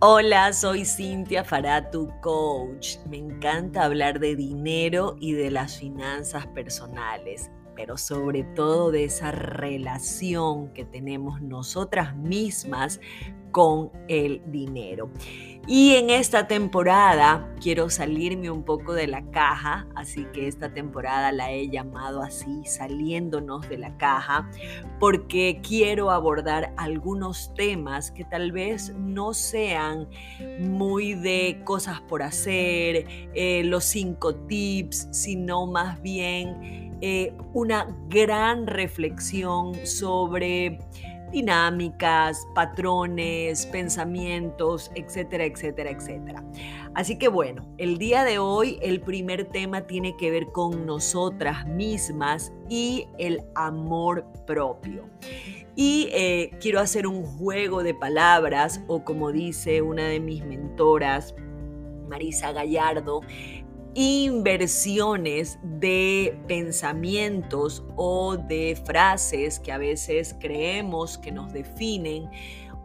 Hola, soy Cintia Faratu, coach. Me encanta hablar de dinero y de las finanzas personales, pero sobre todo de esa relación que tenemos nosotras mismas con el dinero. Y en esta temporada quiero salirme un poco de la caja, así que esta temporada la he llamado así, saliéndonos de la caja, porque quiero abordar algunos temas que tal vez no sean muy de cosas por hacer, eh, los cinco tips, sino más bien eh, una gran reflexión sobre dinámicas, patrones, pensamientos, etcétera, etcétera, etcétera. Así que bueno, el día de hoy el primer tema tiene que ver con nosotras mismas y el amor propio. Y eh, quiero hacer un juego de palabras o como dice una de mis mentoras, Marisa Gallardo, inversiones de pensamientos o de frases que a veces creemos que nos definen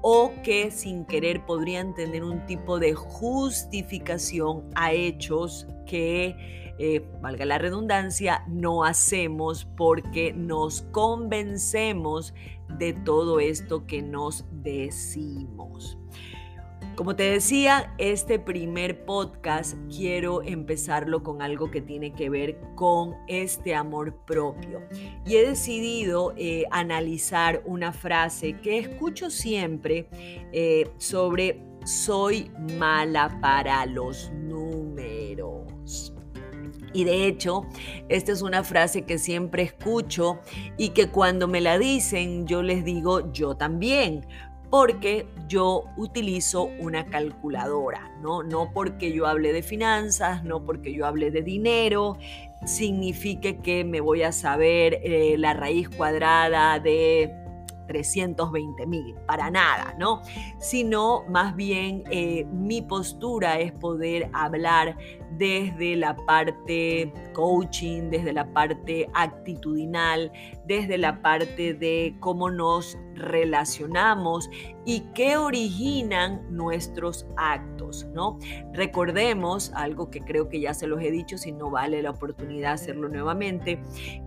o que sin querer podrían tener un tipo de justificación a hechos que, eh, valga la redundancia, no hacemos porque nos convencemos de todo esto que nos decimos. Como te decía, este primer podcast quiero empezarlo con algo que tiene que ver con este amor propio. Y he decidido eh, analizar una frase que escucho siempre eh, sobre soy mala para los números. Y de hecho, esta es una frase que siempre escucho y que cuando me la dicen yo les digo yo también, porque yo utilizo una calculadora, ¿no? No porque yo hable de finanzas, no porque yo hable de dinero, signifique que me voy a saber eh, la raíz cuadrada de 320 mil, para nada, ¿no? Sino más bien eh, mi postura es poder hablar desde la parte coaching, desde la parte actitudinal, desde la parte de cómo nos relacionamos y qué originan nuestros actos, ¿no? Recordemos algo que creo que ya se los he dicho, si no vale la oportunidad hacerlo nuevamente,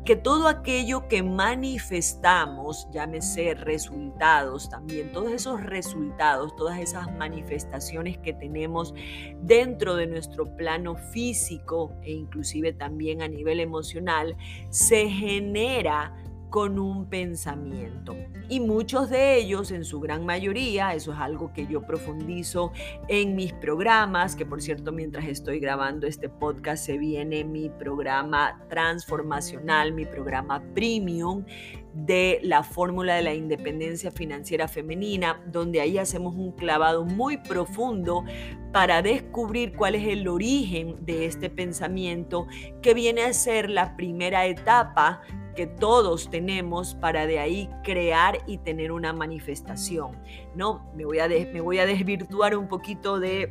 que todo aquello que manifestamos, llámese resultados también, todos esos resultados, todas esas manifestaciones que tenemos dentro de nuestro plano físico e inclusive también a nivel emocional, se genera con un pensamiento. Y muchos de ellos, en su gran mayoría, eso es algo que yo profundizo en mis programas, que por cierto, mientras estoy grabando este podcast, se viene mi programa transformacional, mi programa premium de la fórmula de la independencia financiera femenina, donde ahí hacemos un clavado muy profundo para descubrir cuál es el origen de este pensamiento que viene a ser la primera etapa que todos tenemos para de ahí crear y tener una manifestación. No, me voy a, me voy a desvirtuar un poquito de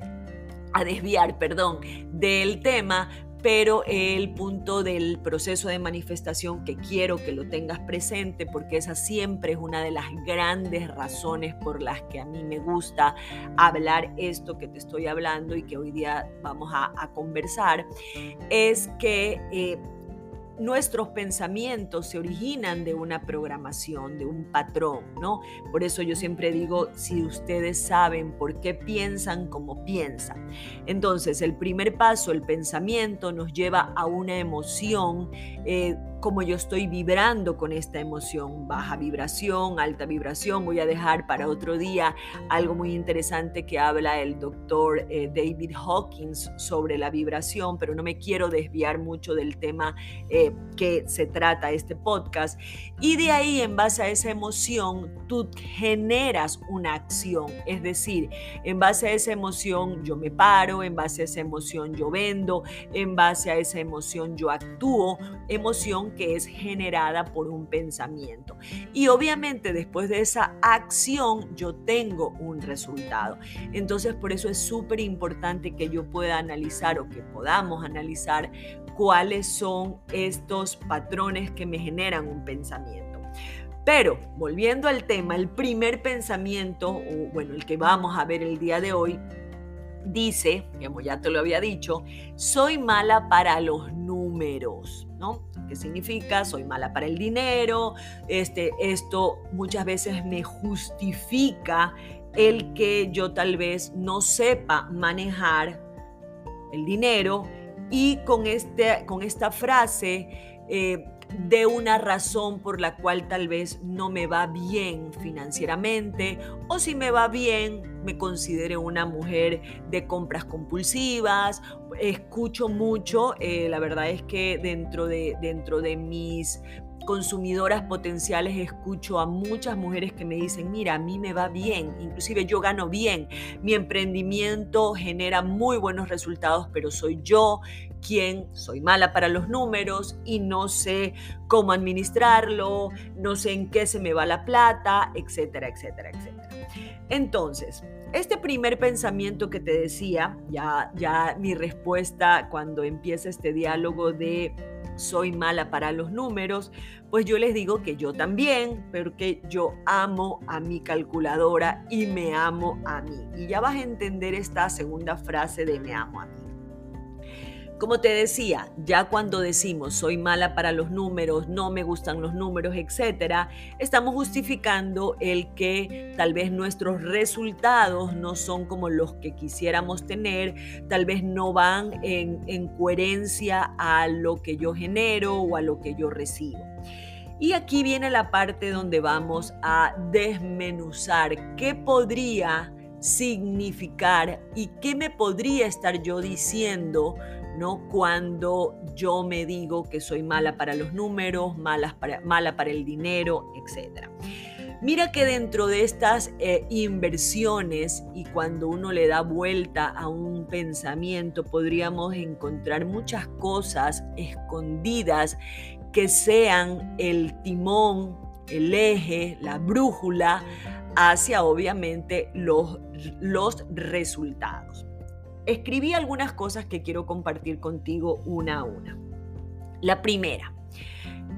a desviar, perdón, del tema, pero el punto del proceso de manifestación que quiero que lo tengas presente, porque esa siempre es una de las grandes razones por las que a mí me gusta hablar esto que te estoy hablando y que hoy día vamos a, conversar, es que eh, nuestros pensamientos se originan de una programación, de un patrón, ¿no? Por eso yo siempre digo, si ustedes saben por qué piensan como piensan. Entonces, el primer paso, el pensamiento, nos lleva a una emoción. Eh, como yo estoy vibrando con esta emoción, baja vibración, alta vibración. Voy a dejar para otro día algo muy interesante que habla el doctor eh, David Hawkins sobre la vibración, pero no me quiero desviar mucho del tema eh, que se trata este podcast. Y de ahí, en base a esa emoción, tú generas una acción. Es decir, en base a esa emoción yo me paro, en base a esa emoción yo vendo, en base a esa emoción yo actúo, emoción que es generada por un pensamiento. Y obviamente después de esa acción yo tengo un resultado. Entonces por eso es súper importante que yo pueda analizar o que podamos analizar cuáles son estos patrones que me generan un pensamiento. Pero volviendo al tema, el primer pensamiento, o bueno, el que vamos a ver el día de hoy, dice, como ya te lo había dicho, soy mala para los números, ¿no? ¿Qué significa? Soy mala para el dinero, este, esto muchas veces me justifica el que yo tal vez no sepa manejar el dinero y con, este, con esta frase eh, de una razón por la cual tal vez no me va bien financieramente o si me va bien me considere una mujer de compras compulsivas. Escucho mucho, eh, la verdad es que dentro de, dentro de mis consumidoras potenciales escucho a muchas mujeres que me dicen, mira, a mí me va bien, inclusive yo gano bien, mi emprendimiento genera muy buenos resultados, pero soy yo quien soy mala para los números y no sé cómo administrarlo, no sé en qué se me va la plata, etcétera, etcétera, etcétera. Entonces, este primer pensamiento que te decía, ya, ya mi respuesta cuando empieza este diálogo de soy mala para los números, pues yo les digo que yo también, pero que yo amo a mi calculadora y me amo a mí. Y ya vas a entender esta segunda frase de me amo a mí. Como te decía, ya cuando decimos soy mala para los números, no me gustan los números, etcétera, estamos justificando el que tal vez nuestros resultados no son como los que quisiéramos tener, tal vez no van en, en coherencia a lo que yo genero o a lo que yo recibo. Y aquí viene la parte donde vamos a desmenuzar qué podría significar y qué me podría estar yo diciendo ¿no? Cuando yo me digo que soy mala para los números, mala para, mala para el dinero, etc. Mira que dentro de estas eh, inversiones y cuando uno le da vuelta a un pensamiento, podríamos encontrar muchas cosas escondidas que sean el timón, el eje, la brújula hacia obviamente los, los resultados escribí algunas cosas que quiero compartir contigo una a una. La primera,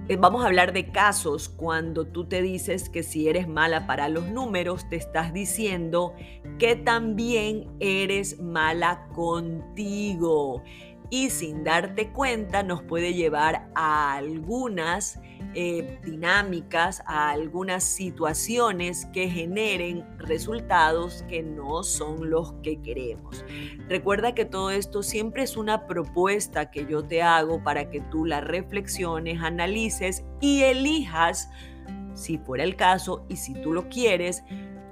eh, vamos a hablar de casos cuando tú te dices que si eres mala para los números, te estás diciendo que también eres mala contigo y sin darte cuenta nos puede llevar a algunas eh, dinámicas, a algunas situaciones que generen resultados que no son los que queremos. Recuerda que todo esto siempre es una propuesta que yo te hago para que tú la reflexiones, analices y elijas, si fuera el caso y si tú lo quieres,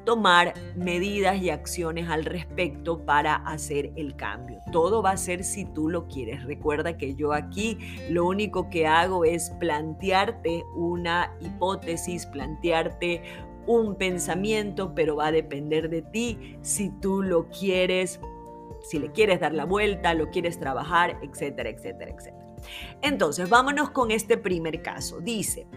tomar medidas y acciones al respecto para hacer el cambio. Todo va a ser si tú lo quieres. Recuerda que yo aquí lo único que hago es plantearte una hipótesis, plantearte un pensamiento, pero va a depender de ti si tú lo quieres, si le quieres dar la vuelta, lo quieres trabajar, etcétera, etcétera, etcétera. Entonces, vámonos con este primer caso. Dice,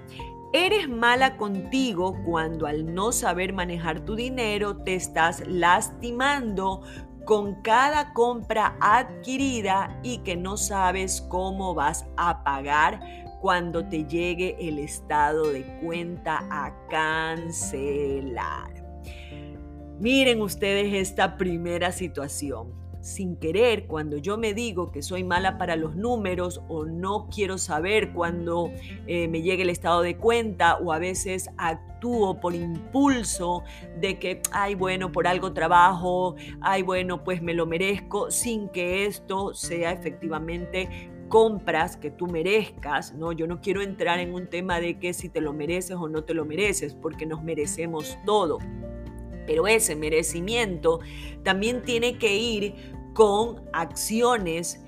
Eres mala contigo cuando al no saber manejar tu dinero te estás lastimando con cada compra adquirida y que no sabes cómo vas a pagar cuando te llegue el estado de cuenta a cancelar. Miren ustedes esta primera situación sin querer, cuando yo me digo que soy mala para los números o no quiero saber cuando eh, me llegue el estado de cuenta o a veces actúo por impulso de que, ay, bueno, por algo trabajo, ay, bueno, pues me lo merezco, sin que esto sea efectivamente compras que tú merezcas, ¿no? Yo no quiero entrar en un tema de que si te lo mereces o no te lo mereces, porque nos merecemos todo. Pero ese merecimiento también tiene que ir con acciones.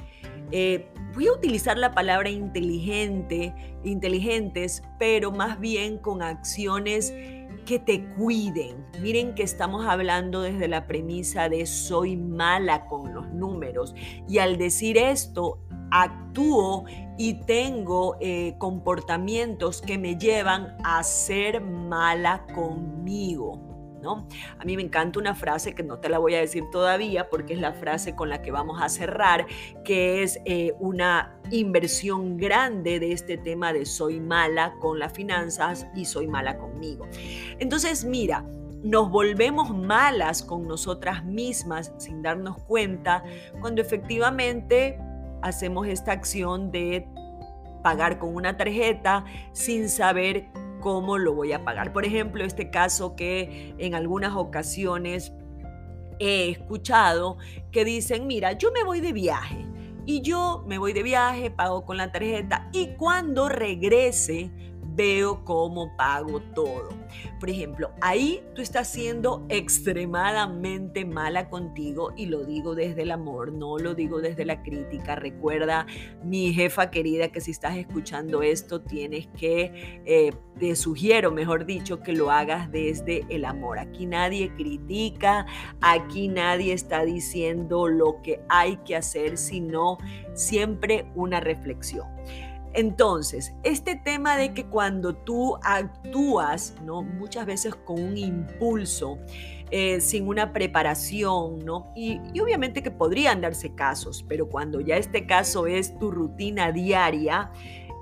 Eh, voy a utilizar la palabra inteligente, inteligentes, pero más bien con acciones que te cuiden. Miren que estamos hablando desde la premisa de soy mala con los números. Y al decir esto, actúo y tengo eh, comportamientos que me llevan a ser mala conmigo. A mí me encanta una frase que no te la voy a decir todavía porque es la frase con la que vamos a cerrar, que es eh, una inversión grande de este tema de soy mala con las finanzas y soy mala conmigo. Entonces, mira, nos volvemos malas con nosotras mismas sin darnos cuenta cuando efectivamente hacemos esta acción de pagar con una tarjeta sin saber cómo lo voy a pagar. Por ejemplo, este caso que en algunas ocasiones he escuchado que dicen, mira, yo me voy de viaje y yo me voy de viaje, pago con la tarjeta y cuando regrese veo cómo pago todo. Por ejemplo, ahí tú estás siendo extremadamente mala contigo y lo digo desde el amor, no lo digo desde la crítica. Recuerda, mi jefa querida, que si estás escuchando esto, tienes que, eh, te sugiero, mejor dicho, que lo hagas desde el amor. Aquí nadie critica, aquí nadie está diciendo lo que hay que hacer, sino siempre una reflexión. Entonces, este tema de que cuando tú actúas, ¿no? Muchas veces con un impulso, eh, sin una preparación, ¿no? Y, obviamente que podrían darse casos, pero cuando ya este caso es tu rutina diaria,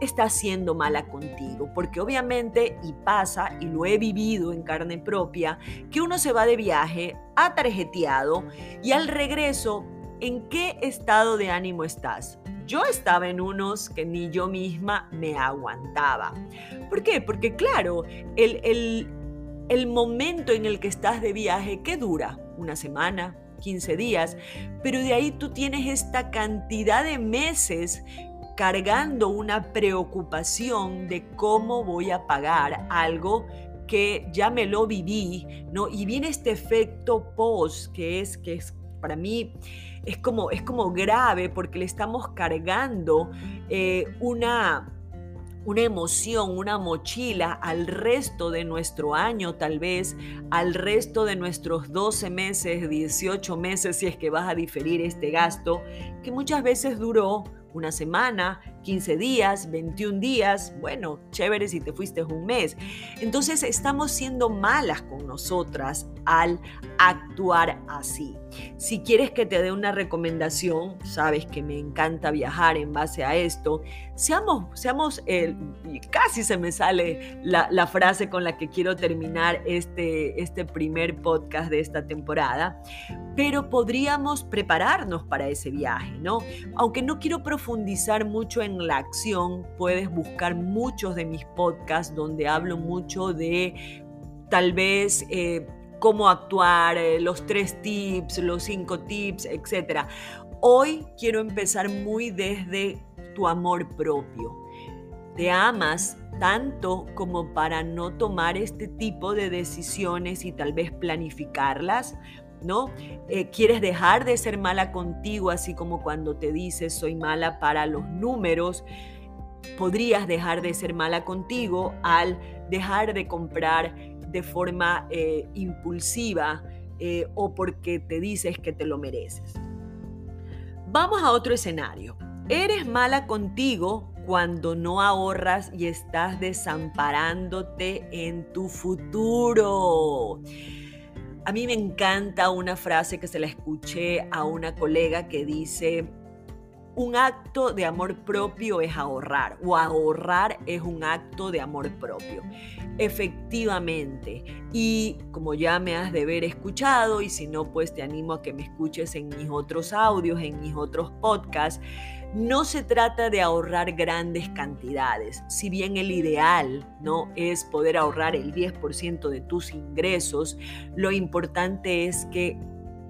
está siendo mala contigo, porque obviamente, y pasa, y lo he vivido en carne propia, que uno se va de viaje, ha tarjeteado, y al regreso, ¿en qué estado de ánimo estás? Yo estaba en unos que ni yo misma me aguantaba. ¿Por qué? Porque claro, el, el, momento en el que estás de viaje, ¿qué dura? Una semana, 15 días, pero de ahí tú tienes esta cantidad de meses cargando una preocupación de cómo voy a pagar algo que ya me lo viví, ¿no? Y viene este efecto post que es que es para mí es como, es como grave porque le estamos cargando eh, una, una emoción, una mochila al resto de nuestro año, tal vez al resto de nuestros 12 meses, 18 meses, si es que vas a diferir este gasto, que muchas veces duró una semana, 15 días, 21 días, bueno, chévere si te fuiste un mes. Entonces estamos siendo malas con nosotras al actuar así. Si quieres que te dé una recomendación, sabes que me encanta viajar en base a esto, seamos, seamos, el, casi se me sale la, la, frase con la que quiero terminar este, este primer podcast de esta temporada, pero podríamos prepararnos para ese viaje, ¿no? Aunque no quiero profundizar mucho en la acción, puedes buscar muchos de mis podcasts donde hablo mucho de tal vez eh, cómo actuar, eh, los tres tips, los cinco tips, etc. Hoy quiero empezar muy desde tu amor propio. Te amas tanto como para no tomar este tipo de decisiones y tal vez planificarlas ¿no? Eh, quieres dejar de ser mala contigo, así como cuando te dices soy mala para los números, podrías dejar de ser mala contigo al dejar de comprar de forma eh, impulsiva eh, o porque te dices que te lo mereces. Vamos a otro escenario. Eres mala contigo cuando no ahorras y estás desamparándote en tu futuro. A mí me encanta una frase que se la escuché a una colega que dice, un acto de amor propio es ahorrar o ahorrar es un acto de amor propio. Efectivamente, y como ya me has de haber escuchado y si no, pues te animo a que me escuches en mis otros audios, en mis otros podcasts, no se trata de ahorrar grandes cantidades. Si bien el ideal no es poder ahorrar el 10% de tus ingresos, lo importante es que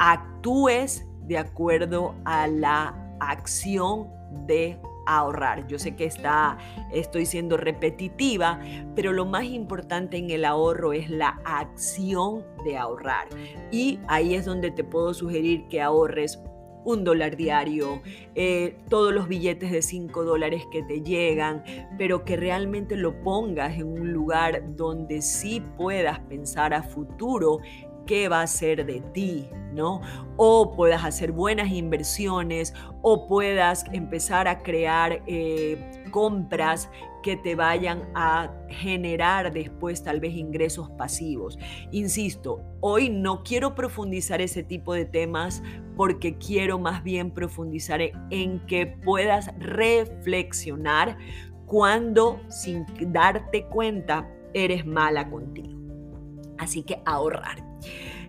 actúes de acuerdo a la acción de ahorrar. Yo sé que está, estoy siendo repetitiva, pero lo más importante en el ahorro es la acción de ahorrar. Y ahí es donde te puedo sugerir que ahorres un dólar diario, eh, todos los billetes de 5 dólares que te llegan, pero que realmente lo pongas en un lugar donde sí puedas pensar a futuro qué va a ser de ti, ¿no? O puedas hacer buenas inversiones o puedas empezar a crear eh, compras que te vayan a generar después tal vez ingresos pasivos. Insisto, hoy no quiero profundizar ese tipo de temas porque quiero más bien profundizar en que puedas reflexionar cuando sin darte cuenta eres mala contigo. Así que ahorrar.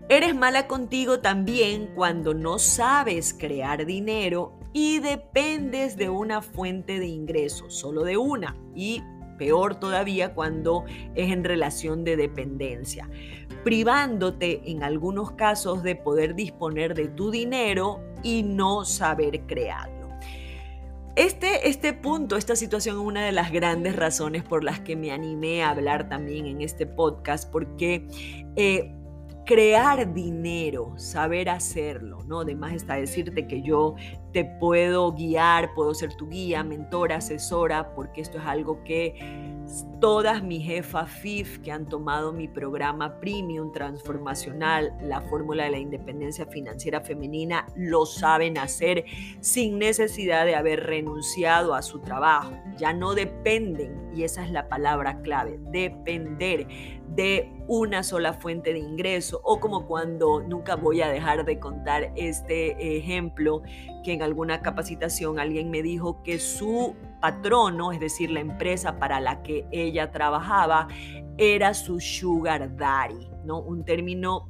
Eres mala contigo también cuando no sabes crear dinero y dependes de una fuente de ingresos, solo de una. Y peor todavía cuando es en relación de dependencia, privándote en algunos casos de poder disponer de tu dinero y no saber crearlo. Este, este punto, esta situación es una de las grandes razones por las que me animé a hablar también en este podcast, porque eh, crear dinero, saber hacerlo, ¿no? Además está decirte que yo te puedo guiar, puedo ser tu guía, mentora, asesora, porque esto es algo que todas mis jefas FIF que han tomado mi programa Premium Transformacional, la fórmula de la independencia financiera femenina, lo saben hacer sin necesidad de haber renunciado a su trabajo. Ya no dependen, y esa es la palabra clave, depender de una sola fuente de ingreso o como cuando nunca voy a dejar de contar este ejemplo que en alguna capacitación alguien me dijo que su patrono, es decir, la empresa para la que ella trabajaba, era su sugar daddy, ¿no? Un término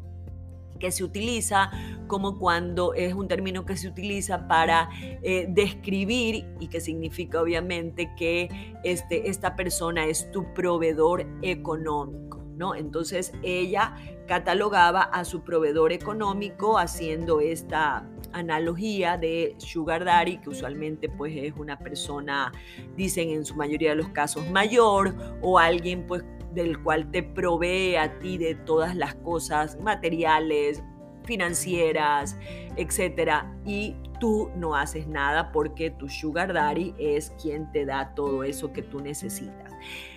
que se utiliza como cuando es un término que se utiliza para eh, describir y que significa obviamente que este, esta persona es tu proveedor económico, ¿no? Entonces ella catalogaba a su proveedor económico haciendo esta analogía de sugar daddy, que usualmente pues es una persona, dicen en su mayoría de los casos mayor, o alguien pues del cual te provee a ti de todas las cosas materiales, financieras, etcétera, y tú no haces nada porque tu sugar daddy es quien te da todo eso que tú necesitas.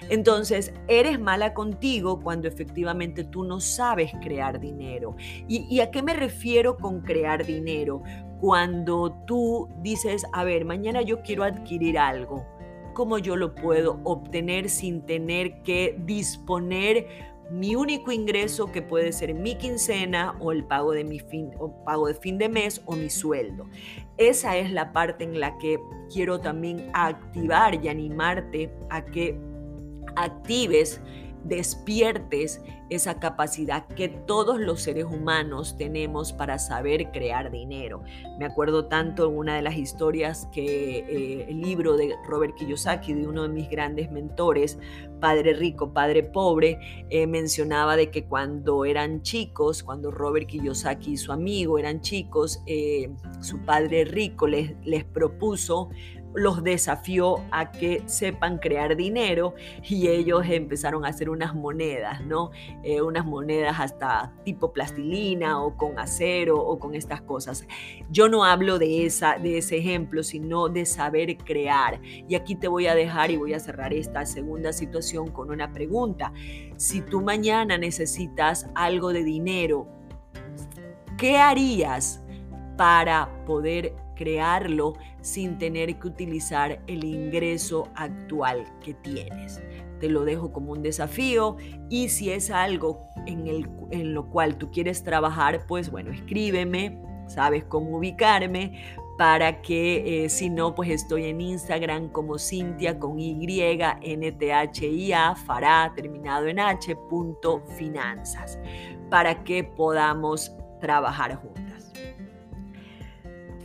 Entonces, eres mala contigo cuando efectivamente tú no sabes crear dinero. ¿Y, ¿Y, a qué me refiero con crear dinero? Cuando tú dices, a ver, mañana yo quiero adquirir algo, ¿cómo yo lo puedo obtener sin tener que disponer mi único ingreso que puede ser mi quincena o el pago de mi pago de fin de mes o mi sueldo. Esa es la parte en la que quiero también activar y animarte a que actives despiertes esa capacidad que todos los seres humanos tenemos para saber crear dinero. Me acuerdo tanto en una de las historias que eh, el libro de Robert Kiyosaki, de uno de mis grandes mentores, Padre Rico, Padre Pobre, eh, mencionaba de que cuando eran chicos, cuando Robert Kiyosaki y su amigo eran chicos, eh, su padre rico les, les propuso los desafió a que sepan crear dinero y ellos empezaron a hacer unas monedas, ¿no? Eh, unas monedas hasta tipo plastilina o con acero o con estas cosas. Yo no hablo de, esa, de ese ejemplo, sino de saber crear. Y aquí te voy a dejar y voy a cerrar esta segunda situación con una pregunta. Si tú mañana necesitas algo de dinero, ¿qué harías para poder crearlo sin tener que utilizar el ingreso actual que tienes. Te lo dejo como un desafío y si es algo en, el, en lo cual tú quieres trabajar, pues bueno, escríbeme, sabes cómo ubicarme para que eh, si no, pues estoy en Instagram como Cintia con Y, N, T, H, I, A, fará, terminado en H, punto finanzas, para que podamos trabajar juntos.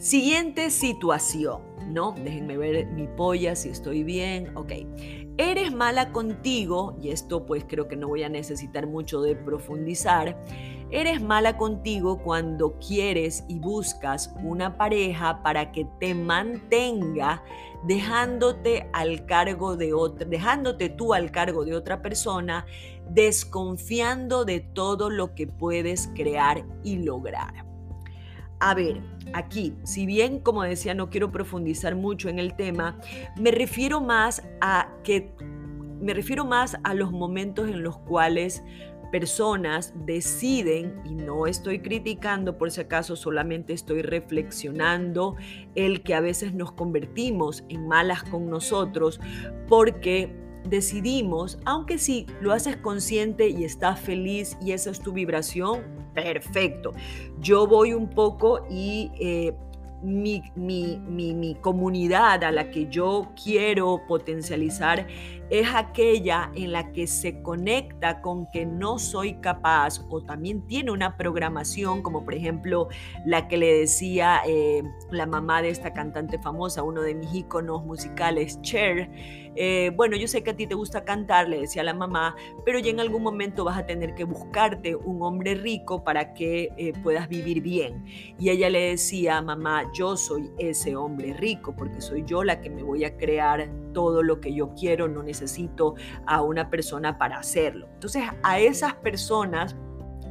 Siguiente situación, ¿no? Déjenme ver mi polla si estoy bien. Ok. Eres mala contigo, y esto pues creo que no voy a necesitar mucho de profundizar. Eres mala contigo cuando quieres y buscas una pareja para que te mantenga dejándote al cargo de otra, dejándote tú al cargo de otra persona, desconfiando de todo lo que puedes crear y lograr. A ver, aquí, si bien como decía no quiero profundizar mucho en el tema, me refiero más a que me refiero más a los momentos en los cuales personas deciden, y no estoy criticando por si acaso, solamente estoy reflexionando el que a veces nos convertimos en malas con nosotros porque decidimos, aunque sí lo haces consciente y estás feliz y esa es tu vibración, perfecto. Yo voy un poco y eh, mi, mi, comunidad a la que yo quiero potencializar es aquella en la que se conecta con que no soy capaz o también tiene una programación, como por ejemplo la que le decía eh, la mamá de esta cantante famosa, uno de mis íconos musicales, Cher. Eh, bueno, yo sé que a ti te gusta cantar, le decía la mamá, pero ya en algún momento vas a tener que buscarte un hombre rico para que eh, puedas vivir bien. Y ella le decía, mamá, yo soy ese hombre rico porque soy yo la que me voy a crear todo lo que yo quiero, no necesito a una persona para hacerlo. Entonces a esas personas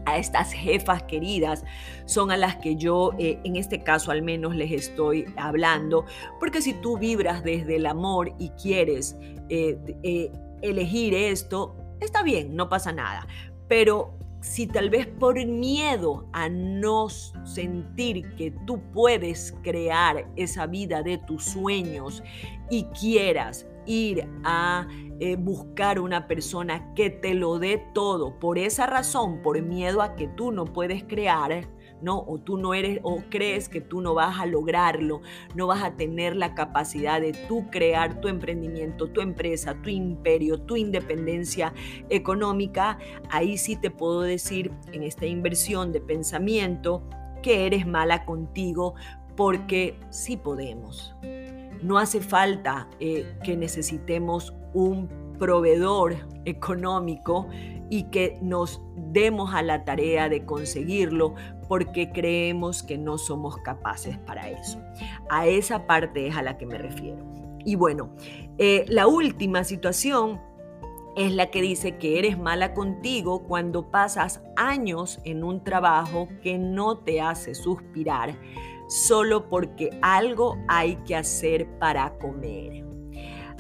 a estas jefas queridas son a las que yo eh, en este caso al menos les estoy hablando, porque si tú vibras desde el amor y quieres eh, eh, elegir esto, está bien, no pasa nada, pero si tal vez por miedo a no sentir que tú puedes crear esa vida de tus sueños y quieras ir a eh, buscar una persona que te lo dé todo. Por esa razón, por miedo a que tú no puedes crear, ¿no? O tú no eres, o crees que tú no vas a lograrlo, no vas a tener la capacidad de tú crear tu emprendimiento, tu empresa, tu imperio, tu independencia económica, ahí sí te puedo decir en esta inversión de pensamiento que eres mala contigo porque sí podemos. No hace falta eh, que necesitemos un proveedor económico y que nos demos a la tarea de conseguirlo porque creemos que no somos capaces para eso. A esa parte es a la que me refiero. Y bueno, eh, la última situación es la que dice que eres mala contigo cuando pasas años en un trabajo que no te hace suspirar solo porque algo hay que hacer para comer.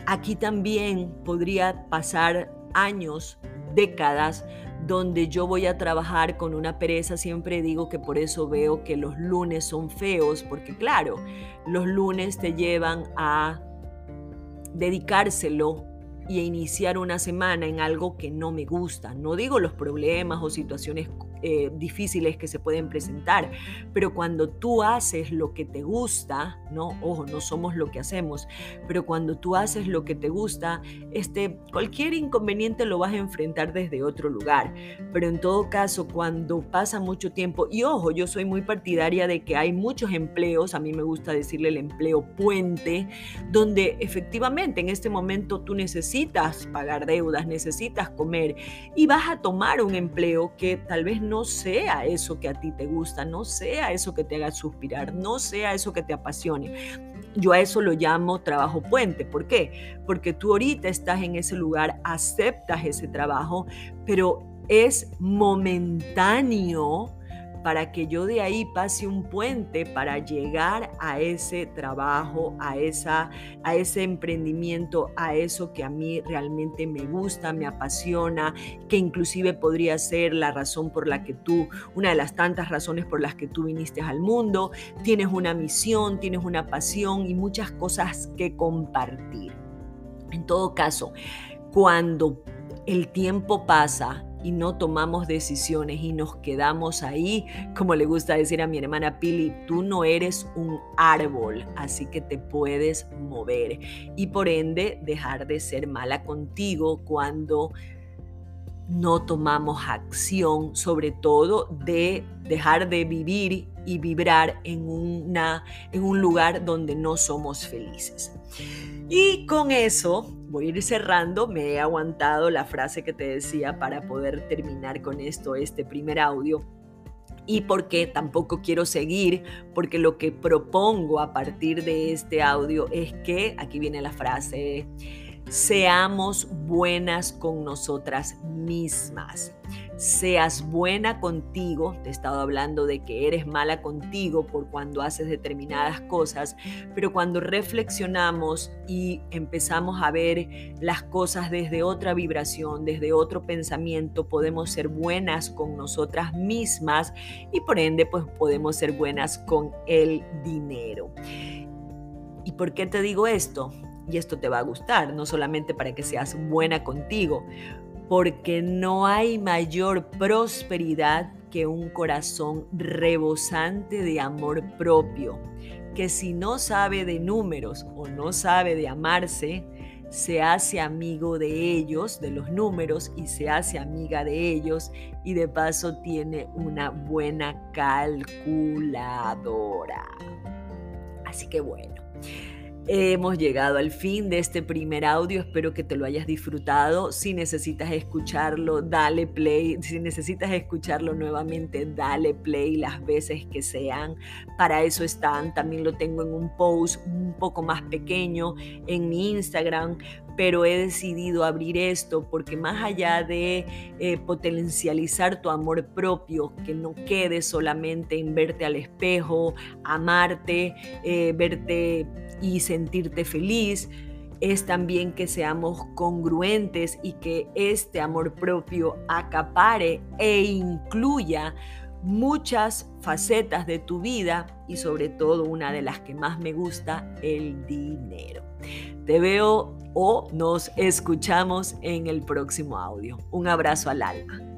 Aquí también podría pasar años, décadas, donde yo voy a trabajar con una pereza, siempre digo que por eso veo que los lunes son feos, porque claro, los lunes te llevan a dedicárselo y a iniciar una semana en algo que no me gusta. No digo los problemas o situaciones eh, difíciles que se pueden presentar, pero cuando tú haces lo que te gusta, no, ojo, no somos lo que hacemos, pero cuando tú haces lo que te gusta, este, cualquier inconveniente lo vas a enfrentar desde otro lugar. Pero en todo caso, cuando pasa mucho tiempo, y ojo, yo soy muy partidaria de que hay muchos empleos, a mí me gusta decirle el empleo puente, donde efectivamente en este momento tú necesitas pagar deudas, necesitas comer y vas a tomar un empleo que tal vez no no sea eso que a ti te gusta, no sea eso que te haga suspirar, no sea eso que te apasione. Yo a eso lo llamo trabajo puente. ¿Por qué? Porque tú ahorita estás en ese lugar, aceptas ese trabajo, pero es momentáneo para que yo de ahí pase un puente para llegar a ese trabajo, a, esa, a ese emprendimiento, a eso que a mí realmente me gusta, me apasiona, que inclusive podría ser la razón por la que tú, una de las tantas razones por las que tú viniste al mundo, tienes una misión, tienes una pasión y muchas cosas que compartir. En todo caso, cuando el tiempo pasa y no tomamos decisiones y nos quedamos ahí, como le gusta decir a mi hermana Pili, tú no eres un árbol, así que te puedes mover. Y por ende dejar de ser mala contigo cuando no tomamos acción, sobre todo de dejar de vivir y vibrar en, una, en un lugar donde no somos felices. Y con eso voy a ir cerrando, me he aguantado la frase que te decía para poder terminar con esto, este primer audio. Y porque tampoco quiero seguir, porque lo que propongo a partir de este audio es que, aquí viene la frase, seamos buenas con nosotras mismas. seas buena contigo, te he estado hablando de que eres mala contigo por cuando haces determinadas cosas, pero cuando reflexionamos y empezamos a ver las cosas desde otra vibración, desde otro pensamiento, podemos ser buenas con nosotras mismas y por ende pues podemos ser buenas con el dinero. ¿Y por qué te digo esto? Y esto te va a gustar, no solamente para que seas buena contigo, porque no hay mayor prosperidad que un corazón rebosante de amor propio, que si no sabe de números o no sabe de amarse, se hace amigo de ellos, de los números, y se hace amiga de ellos, y de paso tiene una buena calculadora. Así que bueno. Hemos llegado al fin de este primer audio, espero que te lo hayas disfrutado. Si necesitas escucharlo, dale play. Si necesitas escucharlo nuevamente, dale play las veces que sean. Para eso están. También lo tengo en un post un poco más pequeño en mi Instagram pero he decidido abrir esto porque más allá de eh, potencializar tu amor propio, que no quede solamente en verte al espejo, amarte, eh, verte y sentirte feliz, es también que seamos congruentes y que este amor propio acapare e incluya muchas facetas de tu vida y sobre todo una de las que más me gusta, el dinero. Te veo o nos escuchamos en el próximo audio. Un abrazo al alma.